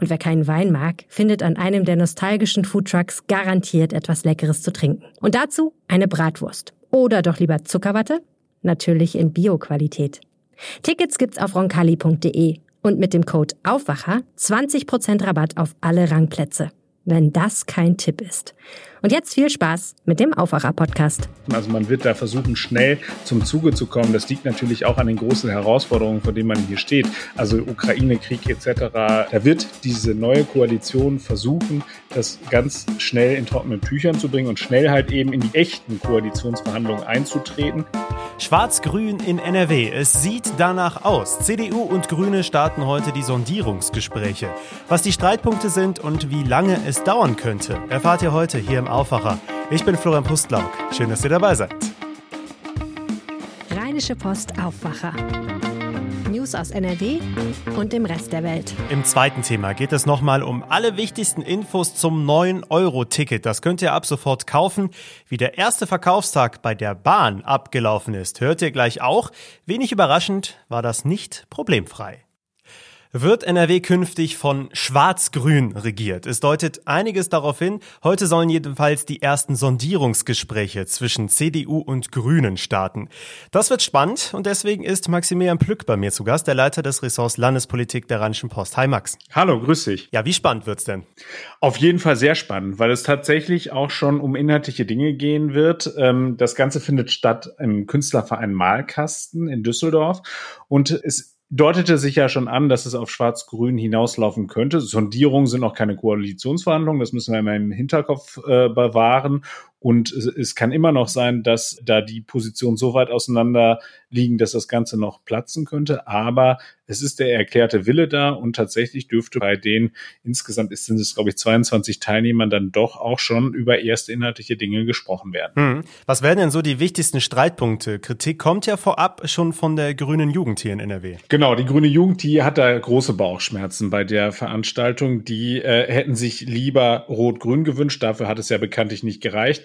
und wer keinen Wein mag, findet an einem der nostalgischen Foodtrucks garantiert etwas Leckeres zu trinken. Und dazu eine Bratwurst. Oder doch lieber Zuckerwatte? Natürlich in Bio-Qualität. Tickets gibt's auf roncalli.de und mit dem Code Aufwacher 20% Rabatt auf alle Rangplätze wenn das kein Tipp ist. Und jetzt viel Spaß mit dem Aufwacher-Podcast. Also man wird da versuchen, schnell zum Zuge zu kommen. Das liegt natürlich auch an den großen Herausforderungen, vor denen man hier steht. Also Ukraine-Krieg etc. Da wird diese neue Koalition versuchen, das ganz schnell in trockenen Tüchern zu bringen und schnell halt eben in die echten Koalitionsverhandlungen einzutreten. Schwarz-Grün in NRW. Es sieht danach aus. CDU und Grüne starten heute die Sondierungsgespräche. Was die Streitpunkte sind und wie lange es dauern könnte, erfahrt ihr heute hier im Aufwacher. Ich bin Florian Pustlauk. Schön, dass ihr dabei seid. Rheinische Post Aufwacher. News aus NRW und dem Rest der Welt. Im zweiten Thema geht es nochmal um alle wichtigsten Infos zum 9-Euro-Ticket. Das könnt ihr ab sofort kaufen. Wie der erste Verkaufstag bei der Bahn abgelaufen ist, hört ihr gleich auch. Wenig überraschend war das nicht problemfrei. Wird NRW künftig von Schwarz-Grün regiert? Es deutet einiges darauf hin. Heute sollen jedenfalls die ersten Sondierungsgespräche zwischen CDU und Grünen starten. Das wird spannend und deswegen ist Maximilian Plück bei mir zu Gast, der Leiter des Ressorts Landespolitik der Rheinischen Post. Hi Max. Hallo, grüß dich. Ja, wie spannend wird's denn? Auf jeden Fall sehr spannend, weil es tatsächlich auch schon um inhaltliche Dinge gehen wird. Ähm, das Ganze findet statt im Künstlerverein Malkasten in Düsseldorf und es deutete sich ja schon an, dass es auf Schwarz-Grün hinauslaufen könnte. Sondierungen sind auch keine Koalitionsverhandlungen, das müssen wir immer im Hinterkopf äh, bewahren. Und es, kann immer noch sein, dass da die Positionen so weit auseinander liegen, dass das Ganze noch platzen könnte. Aber es ist der erklärte Wille da und tatsächlich dürfte bei den insgesamt ist, sind es, glaube ich, 22 Teilnehmern dann doch auch schon über erste inhaltliche Dinge gesprochen werden. Hm. Was wären denn so die wichtigsten Streitpunkte? Kritik kommt ja vorab schon von der grünen Jugend hier in NRW. Genau, die grüne Jugend, die hat da große Bauchschmerzen bei der Veranstaltung. Die äh, hätten sich lieber rot-grün gewünscht. Dafür hat es ja bekanntlich nicht gereicht.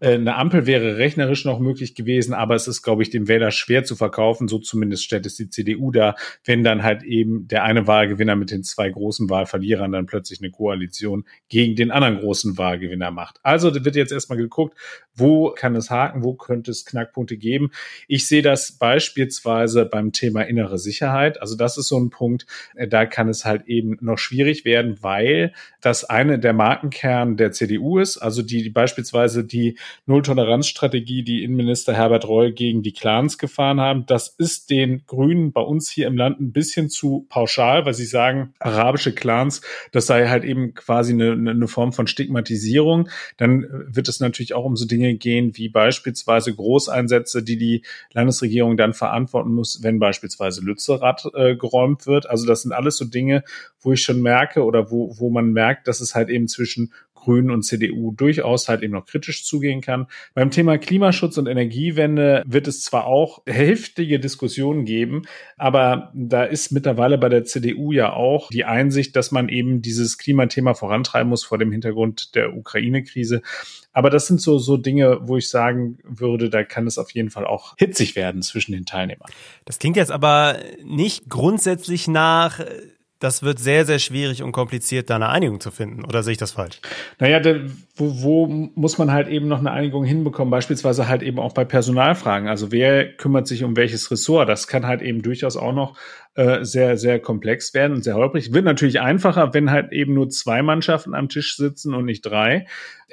eine Ampel wäre rechnerisch noch möglich gewesen, aber es ist, glaube ich, dem Wähler schwer zu verkaufen. So zumindest stellt es die CDU da, wenn dann halt eben der eine Wahlgewinner mit den zwei großen Wahlverlierern dann plötzlich eine Koalition gegen den anderen großen Wahlgewinner macht. Also wird jetzt erstmal geguckt, wo kann es haken, wo könnte es Knackpunkte geben. Ich sehe das beispielsweise beim Thema innere Sicherheit. Also das ist so ein Punkt, äh, da kann es halt eben noch schwierig werden, weil das eine der Markenkern der CDU ist, also die beispielsweise die Nulltoleranzstrategie, die Innenminister Herbert Reul gegen die Clans gefahren haben. Das ist den Grünen bei uns hier im Land ein bisschen zu pauschal, weil sie sagen, arabische Clans, das sei halt eben quasi eine, eine Form von Stigmatisierung. Dann wird es natürlich auch um so Dinge gehen wie beispielsweise Großeinsätze, die die Landesregierung dann verantworten muss, wenn beispielsweise Lützerath äh, geräumt wird. Also das sind alles so Dinge, wo ich schon merke oder wo, wo man merkt, dass es halt eben zwischen Grünen und CDU durchaus halt eben noch kritisch zugehen kann. Beim Thema Klimaschutz und Energiewende wird es zwar auch heftige Diskussionen geben, aber da ist mittlerweile bei der CDU ja auch die Einsicht, dass man eben dieses Klimathema vorantreiben muss vor dem Hintergrund der Ukraine-Krise. Aber das sind so, so Dinge, wo ich sagen würde, da kann es auf jeden Fall auch hitzig werden zwischen den Teilnehmern. Das klingt jetzt aber nicht grundsätzlich nach das wird sehr, sehr schwierig und kompliziert, da eine Einigung zu finden. Oder sehe ich das falsch? Naja, da, wo, wo muss man halt eben noch eine Einigung hinbekommen? Beispielsweise halt eben auch bei Personalfragen. Also wer kümmert sich um welches Ressort? Das kann halt eben durchaus auch noch äh, sehr, sehr komplex werden und sehr holprig. Wird natürlich einfacher, wenn halt eben nur zwei Mannschaften am Tisch sitzen und nicht drei.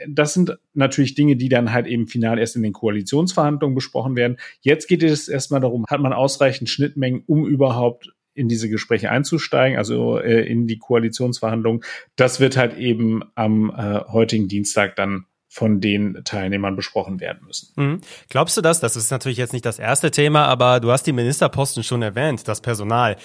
Das sind natürlich Dinge, die dann halt eben final erst in den Koalitionsverhandlungen besprochen werden. Jetzt geht es erstmal darum, hat man ausreichend Schnittmengen, um überhaupt in diese Gespräche einzusteigen, also äh, in die Koalitionsverhandlungen. Das wird halt eben am äh, heutigen Dienstag dann von den Teilnehmern besprochen werden müssen. Mhm. Glaubst du das? Das ist natürlich jetzt nicht das erste Thema, aber du hast die Ministerposten schon erwähnt, das Personal.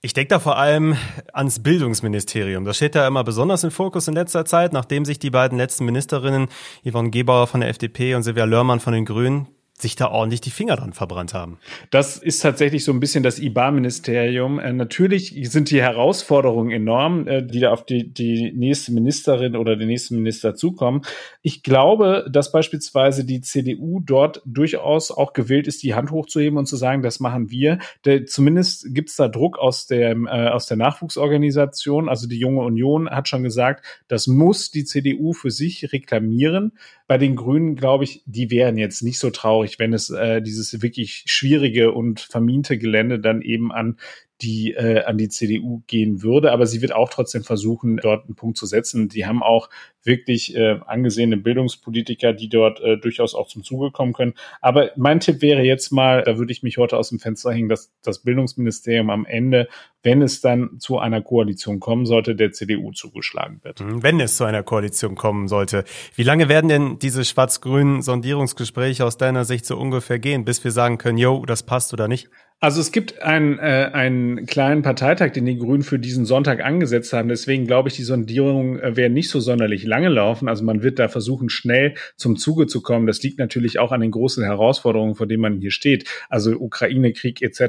Ich denke da vor allem ans Bildungsministerium. Das steht da immer besonders im Fokus in letzter Zeit, nachdem sich die beiden letzten Ministerinnen, Yvonne Gebauer von der FDP und Silvia Lörmann von den Grünen, sich da ordentlich die Finger dran verbrannt haben. Das ist tatsächlich so ein bisschen das IBA-Ministerium. Äh, natürlich sind die Herausforderungen enorm, äh, die da auf die, die nächste Ministerin oder den nächsten Minister zukommen. Ich glaube, dass beispielsweise die CDU dort durchaus auch gewillt ist, die Hand hochzuheben und zu sagen, das machen wir. Der, zumindest gibt es da Druck aus der, äh, aus der Nachwuchsorganisation. Also die Junge Union hat schon gesagt, das muss die CDU für sich reklamieren. Bei den Grünen, glaube ich, die wären jetzt nicht so traurig, wenn es äh, dieses wirklich schwierige und vermiente Gelände dann eben an die äh, an die CDU gehen würde. Aber sie wird auch trotzdem versuchen, dort einen Punkt zu setzen. Die haben auch wirklich äh, angesehene Bildungspolitiker, die dort äh, durchaus auch zum Zuge kommen können. Aber mein Tipp wäre jetzt mal, da würde ich mich heute aus dem Fenster hängen, dass das Bildungsministerium am Ende, wenn es dann zu einer Koalition kommen sollte, der CDU zugeschlagen wird. Mhm, wenn es zu einer Koalition kommen sollte. Wie lange werden denn diese schwarz-grünen Sondierungsgespräche aus deiner Sicht so ungefähr gehen, bis wir sagen können, yo, das passt oder nicht? Also es gibt einen, äh, einen kleinen Parteitag, den die Grünen für diesen Sonntag angesetzt haben. Deswegen glaube ich, die Sondierungen äh, werden nicht so sonderlich lange laufen. Also man wird da versuchen, schnell zum Zuge zu kommen. Das liegt natürlich auch an den großen Herausforderungen, vor denen man hier steht. Also Ukraine-Krieg etc.,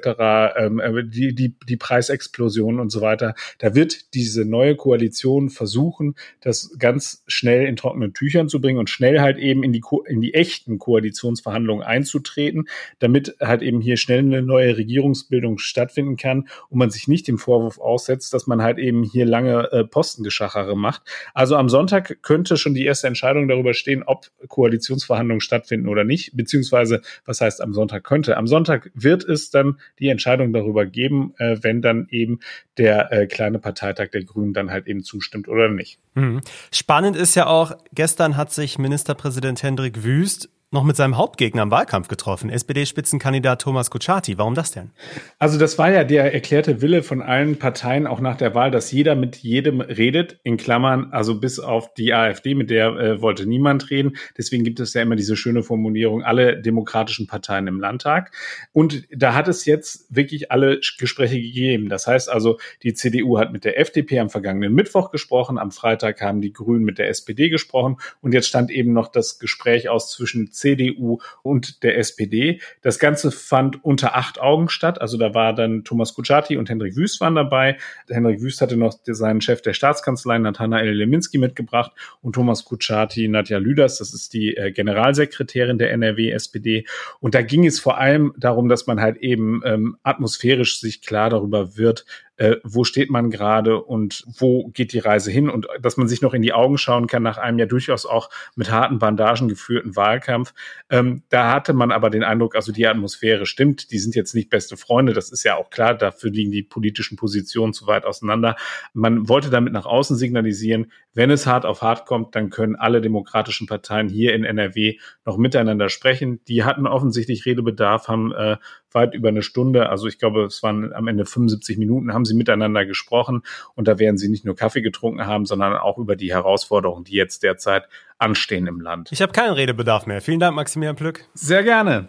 ähm, äh, die, die, die Preisexplosion und so weiter. Da wird diese neue Koalition versuchen, das ganz schnell in trockenen Tüchern zu bringen und schnell halt eben in die, in die echten Koalitionsverhandlungen einzutreten, damit halt eben hier schnell eine neue Regierungsbildung stattfinden kann und man sich nicht dem Vorwurf aussetzt, dass man halt eben hier lange äh, Postengeschachere macht. Also am Sonntag könnte schon die erste Entscheidung darüber stehen, ob Koalitionsverhandlungen stattfinden oder nicht, beziehungsweise was heißt am Sonntag könnte. Am Sonntag wird es dann die Entscheidung darüber geben, äh, wenn dann eben der äh, kleine Parteitag der Grünen dann halt eben zustimmt oder nicht. Mhm. Spannend ist ja auch, gestern hat sich Ministerpräsident Hendrik Wüst noch mit seinem Hauptgegner im Wahlkampf getroffen, SPD-Spitzenkandidat Thomas Kutschaty. Warum das denn? Also das war ja der erklärte Wille von allen Parteien auch nach der Wahl, dass jeder mit jedem redet, in Klammern, also bis auf die AfD, mit der äh, wollte niemand reden. Deswegen gibt es ja immer diese schöne Formulierung, alle demokratischen Parteien im Landtag. Und da hat es jetzt wirklich alle Gespräche gegeben. Das heißt also, die CDU hat mit der FDP am vergangenen Mittwoch gesprochen, am Freitag haben die Grünen mit der SPD gesprochen und jetzt stand eben noch das Gespräch aus zwischen CDU und der SPD. Das Ganze fand unter acht Augen statt. Also da war dann Thomas Kutschaty und Hendrik Wüst waren dabei. Hendrik Wüst hatte noch seinen Chef der Staatskanzlei, Nathanael Leminski, mitgebracht und Thomas Kutschaty, Nadja Lüders, das ist die äh, Generalsekretärin der NRW-SPD. Und da ging es vor allem darum, dass man halt eben ähm, atmosphärisch sich klar darüber wird, äh, wo steht man gerade und wo geht die Reise hin und dass man sich noch in die Augen schauen kann nach einem ja durchaus auch mit harten Bandagen geführten Wahlkampf. Ähm, da hatte man aber den Eindruck, also die Atmosphäre stimmt, die sind jetzt nicht beste Freunde, das ist ja auch klar, dafür liegen die politischen Positionen zu weit auseinander. Man wollte damit nach außen signalisieren, wenn es hart auf hart kommt, dann können alle demokratischen Parteien hier in NRW noch miteinander sprechen. Die hatten offensichtlich Redebedarf, haben äh, weit über eine Stunde, also ich glaube, es waren am Ende 75 Minuten, haben sie miteinander gesprochen und da werden sie nicht nur Kaffee getrunken haben, sondern auch über die Herausforderungen, die jetzt derzeit anstehen im Land. Ich habe keinen Redebedarf mehr. Vielen Dank, Maximilian Plück. Sehr gerne.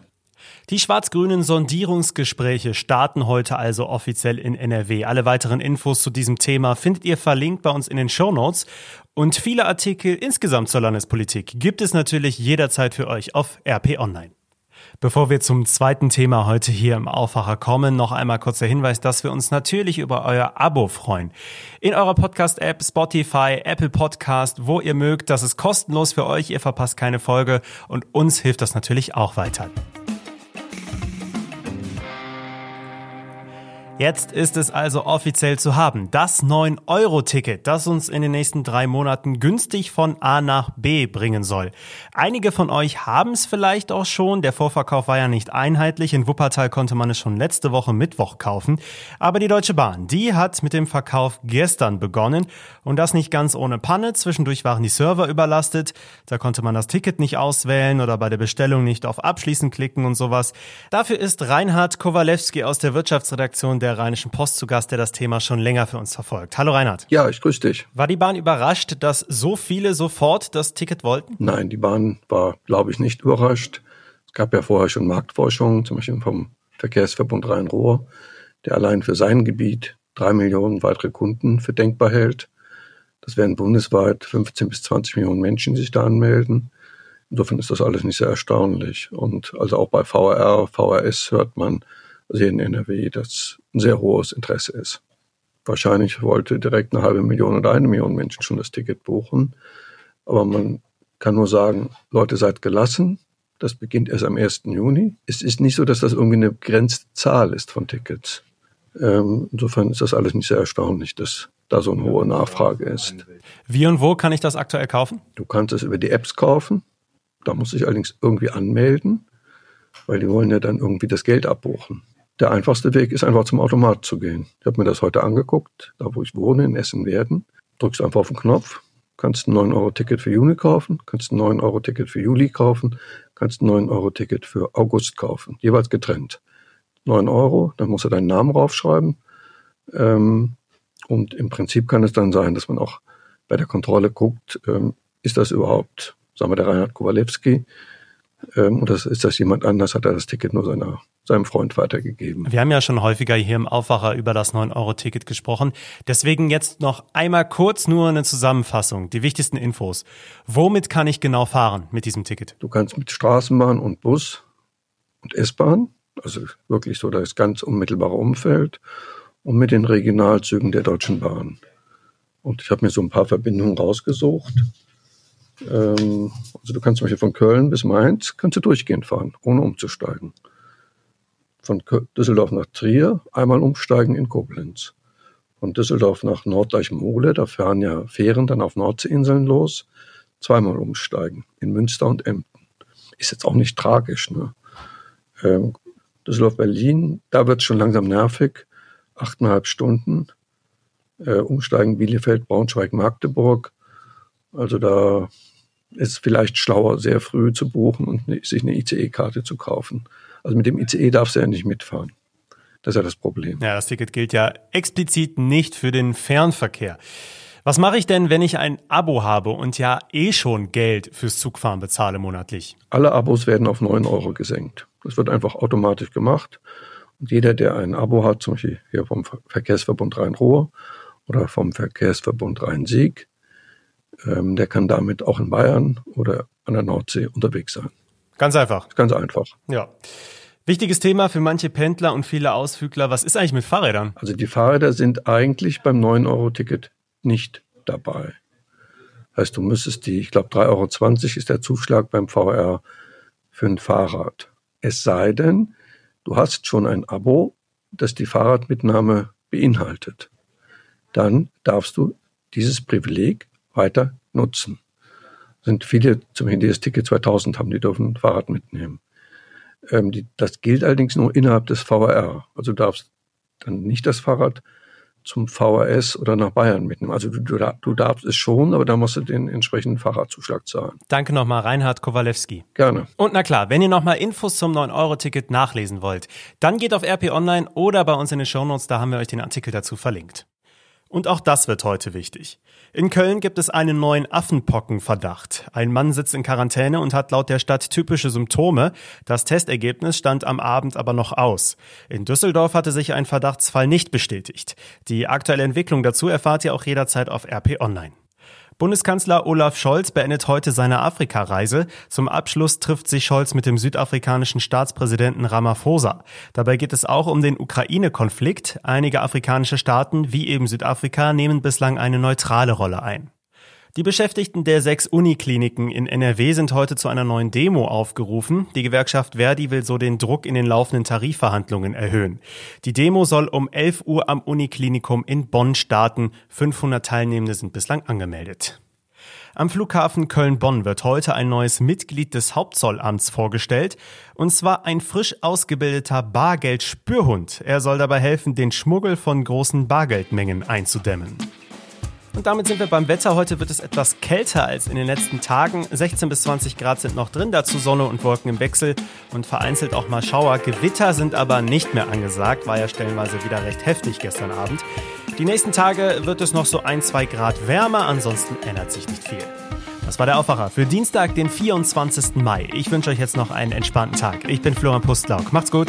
Die schwarz-grünen Sondierungsgespräche starten heute also offiziell in NRW. Alle weiteren Infos zu diesem Thema findet ihr verlinkt bei uns in den Show Notes. Und viele Artikel insgesamt zur Landespolitik gibt es natürlich jederzeit für euch auf RP Online. Bevor wir zum zweiten Thema heute hier im Aufwacher kommen, noch einmal kurz der Hinweis, dass wir uns natürlich über euer Abo freuen. In eurer Podcast-App, Spotify, Apple Podcast, wo ihr mögt, das ist kostenlos für euch, ihr verpasst keine Folge und uns hilft das natürlich auch weiter. Jetzt ist es also offiziell zu haben. Das 9-Euro-Ticket, das uns in den nächsten drei Monaten günstig von A nach B bringen soll. Einige von euch haben es vielleicht auch schon. Der Vorverkauf war ja nicht einheitlich. In Wuppertal konnte man es schon letzte Woche Mittwoch kaufen. Aber die Deutsche Bahn, die hat mit dem Verkauf gestern begonnen. Und das nicht ganz ohne Panne. Zwischendurch waren die Server überlastet. Da konnte man das Ticket nicht auswählen oder bei der Bestellung nicht auf Abschließen klicken und sowas. Dafür ist Reinhard Kowalewski aus der Wirtschaftsredaktion Rheinischen Post zu Gast, der das Thema schon länger für uns verfolgt. Hallo Reinhard. Ja, ich grüße dich. War die Bahn überrascht, dass so viele sofort das Ticket wollten? Nein, die Bahn war, glaube ich, nicht überrascht. Es gab ja vorher schon Marktforschung, zum Beispiel vom Verkehrsverbund Rhein-Ruhr, der allein für sein Gebiet drei Millionen weitere Kunden für denkbar hält. Das wären bundesweit 15 bis 20 Millionen Menschen, die sich da anmelden. Insofern ist das alles nicht sehr erstaunlich. Und also auch bei VR, VRS hört man, also in NRW, dass ein sehr hohes Interesse ist. Wahrscheinlich wollte direkt eine halbe Million oder eine Million Menschen schon das Ticket buchen. Aber man kann nur sagen, Leute, seid gelassen. Das beginnt erst am 1. Juni. Es ist nicht so, dass das irgendwie eine begrenzte Zahl ist von Tickets. Ähm, insofern ist das alles nicht sehr erstaunlich, dass da so eine hohe Nachfrage ist. Wie und wo kann ich das aktuell kaufen? Du kannst es über die Apps kaufen. Da muss ich allerdings irgendwie anmelden, weil die wollen ja dann irgendwie das Geld abbuchen. Der einfachste Weg ist einfach zum Automat zu gehen. Ich habe mir das heute angeguckt, da wo ich wohne, in Essen-Werden. Drückst einfach auf den Knopf, kannst ein 9-Euro-Ticket für Juni kaufen, kannst ein 9-Euro-Ticket für Juli kaufen, kannst ein 9-Euro-Ticket für August kaufen, jeweils getrennt. 9 Euro, dann musst du deinen Namen raufschreiben. Ähm, und im Prinzip kann es dann sein, dass man auch bei der Kontrolle guckt, ähm, ist das überhaupt, sagen wir, der Reinhard Kowalewski, ähm, oder ist das jemand anders, hat er das Ticket nur seiner, seinem Freund weitergegeben. Wir haben ja schon häufiger hier im Aufwacher über das 9-Euro-Ticket gesprochen. Deswegen jetzt noch einmal kurz nur eine Zusammenfassung, die wichtigsten Infos. Womit kann ich genau fahren mit diesem Ticket? Du kannst mit Straßenbahn und Bus und S-Bahn, also wirklich so das ganz unmittelbare Umfeld, und mit den Regionalzügen der Deutschen Bahn. Und ich habe mir so ein paar Verbindungen rausgesucht. Ähm, also du kannst zum Beispiel von Köln bis Mainz kannst du durchgehend fahren, ohne umzusteigen. Von Düsseldorf nach Trier einmal umsteigen in Koblenz. Von Düsseldorf nach Norddeich-Mole, da fahren ja Fähren dann auf Nordseeinseln los, zweimal umsteigen in Münster und Emden. Ist jetzt auch nicht tragisch. Ne? Ähm, Düsseldorf-Berlin, da wird es schon langsam nervig. Achteinhalb Stunden. Äh, umsteigen Bielefeld, Braunschweig, Magdeburg. Also da ist vielleicht schlauer, sehr früh zu buchen und ne, sich eine ICE-Karte zu kaufen. Also mit dem ICE darfst du ja nicht mitfahren. Das ist ja das Problem. Ja, das Ticket gilt ja explizit nicht für den Fernverkehr. Was mache ich denn, wenn ich ein Abo habe und ja eh schon Geld fürs Zugfahren bezahle monatlich? Alle Abos werden auf 9 Euro gesenkt. Das wird einfach automatisch gemacht. Und jeder, der ein Abo hat, zum Beispiel hier vom Verkehrsverbund Rhein-Ruhr oder vom Verkehrsverbund Rhein-Sieg, ähm, der kann damit auch in Bayern oder an der Nordsee unterwegs sein. Ganz einfach. Ganz einfach. Ja. Wichtiges Thema für manche Pendler und viele Ausflügler. Was ist eigentlich mit Fahrrädern? Also die Fahrräder sind eigentlich beim 9-Euro-Ticket nicht dabei. Heißt, du müsstest die, ich glaube 3,20 Euro ist der Zuschlag beim VR für ein Fahrrad. Es sei denn, du hast schon ein Abo, das die Fahrradmitnahme beinhaltet. Dann darfst du dieses Privileg weiter nutzen. Sind viele, zum das Ticket 2000 haben, die dürfen ein Fahrrad mitnehmen. Ähm, die, das gilt allerdings nur innerhalb des VRR. Also du darfst dann nicht das Fahrrad zum VRS oder nach Bayern mitnehmen. Also du, du, du, darfst es schon, aber da musst du den entsprechenden Fahrradzuschlag zahlen. Danke nochmal, Reinhard Kowalewski. Gerne. Und na klar, wenn ihr nochmal Infos zum 9-Euro-Ticket nachlesen wollt, dann geht auf RP Online oder bei uns in den Shownotes, da haben wir euch den Artikel dazu verlinkt. Und auch das wird heute wichtig. In Köln gibt es einen neuen Affenpockenverdacht. Ein Mann sitzt in Quarantäne und hat laut der Stadt typische Symptome. Das Testergebnis stand am Abend aber noch aus. In Düsseldorf hatte sich ein Verdachtsfall nicht bestätigt. Die aktuelle Entwicklung dazu erfahrt ihr auch jederzeit auf RP Online. Bundeskanzler Olaf Scholz beendet heute seine Afrikareise. Zum Abschluss trifft sich Scholz mit dem südafrikanischen Staatspräsidenten Ramaphosa. Dabei geht es auch um den Ukraine-Konflikt. Einige afrikanische Staaten, wie eben Südafrika, nehmen bislang eine neutrale Rolle ein. Die Beschäftigten der sechs Unikliniken in NRW sind heute zu einer neuen Demo aufgerufen. Die Gewerkschaft Verdi will so den Druck in den laufenden Tarifverhandlungen erhöhen. Die Demo soll um 11 Uhr am Uniklinikum in Bonn starten. 500 Teilnehmende sind bislang angemeldet. Am Flughafen Köln-Bonn wird heute ein neues Mitglied des Hauptzollamts vorgestellt, und zwar ein frisch ausgebildeter Bargeldspürhund. Er soll dabei helfen, den Schmuggel von großen Bargeldmengen einzudämmen. Und damit sind wir beim Wetter. Heute wird es etwas kälter als in den letzten Tagen. 16 bis 20 Grad sind noch drin, dazu Sonne und Wolken im Wechsel und vereinzelt auch mal Schauer. Gewitter sind aber nicht mehr angesagt, war ja stellenweise wieder recht heftig gestern Abend. Die nächsten Tage wird es noch so ein, zwei Grad wärmer, ansonsten ändert sich nicht viel. Das war der Aufwacher für Dienstag, den 24. Mai. Ich wünsche euch jetzt noch einen entspannten Tag. Ich bin Florian Pustlauk. Macht's gut.